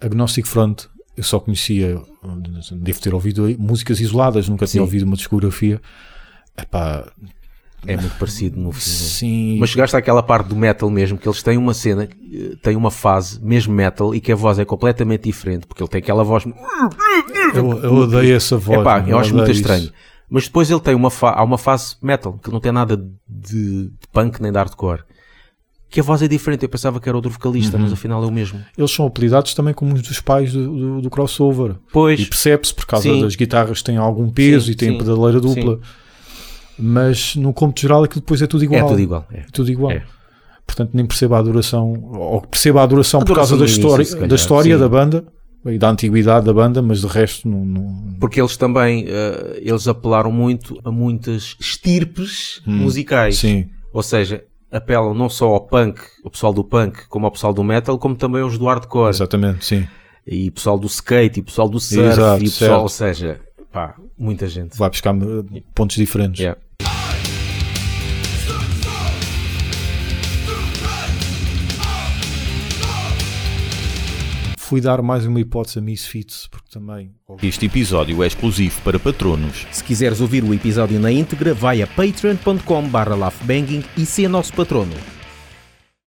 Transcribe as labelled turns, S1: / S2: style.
S1: Agnostic Front, eu só conhecia, devo ter ouvido músicas isoladas, nunca tinha
S2: Sim.
S1: ouvido uma discografia. Epá,
S2: É muito parecido no filme.
S1: sim.
S2: Mas chegaste àquela parte do metal mesmo, que eles têm uma cena, tem uma fase mesmo metal e que a voz é completamente diferente, porque ele tem aquela voz.
S1: eu, eu odeio essa voz.
S2: Epá, eu acho muito
S1: isso.
S2: estranho. Mas depois ele tem uma, fa há uma fase metal, que não tem nada de, de punk nem de hardcore. Que a voz é diferente. Eu pensava que era outro vocalista,
S1: Uhum.
S2: mas afinal é o mesmo.
S1: Eles são apelidados também como os dos pais do, do- do crossover.
S2: Pois,
S1: E percebe-se por causa
S2: Sim.
S1: das guitarras que têm algum peso
S2: Sim,
S1: e têm
S2: sim,
S1: pedaleira dupla. Mas no cômputo geral aquilo depois é tudo igual.
S2: é tudo igual. é.
S1: Tudo igual.
S2: É.
S1: Portanto, nem perceba a duração, ou perceba a duração
S2: A
S1: por causa da história,
S2: calhar,
S1: da, história da banda e da antiguidade da banda, mas de resto não. não-
S2: Porque eles também, eh, eles apelaram muito a muitas estirpes musicais.
S1: Hum, Sim,
S2: Ou seja, apelam não só ao punk, o pessoal do punk, como ao pessoal do metal, como também aos do hardcore.
S1: exatamente, sim.
S2: E pessoal do skate, e pessoal do surf,
S1: Exato,
S2: e pessoal,
S1: certo.
S2: ou seja, pá, muita gente.
S1: Vai buscar pontos diferentes.
S2: Yeah.
S1: Fui dar mais uma hipótese a Misfits, porque também.
S3: Este episódio é exclusivo para patronos.
S4: Se quiseres ouvir o episódio na íntegra, vai a patreon.com barra laughbanging e ser nosso patrono.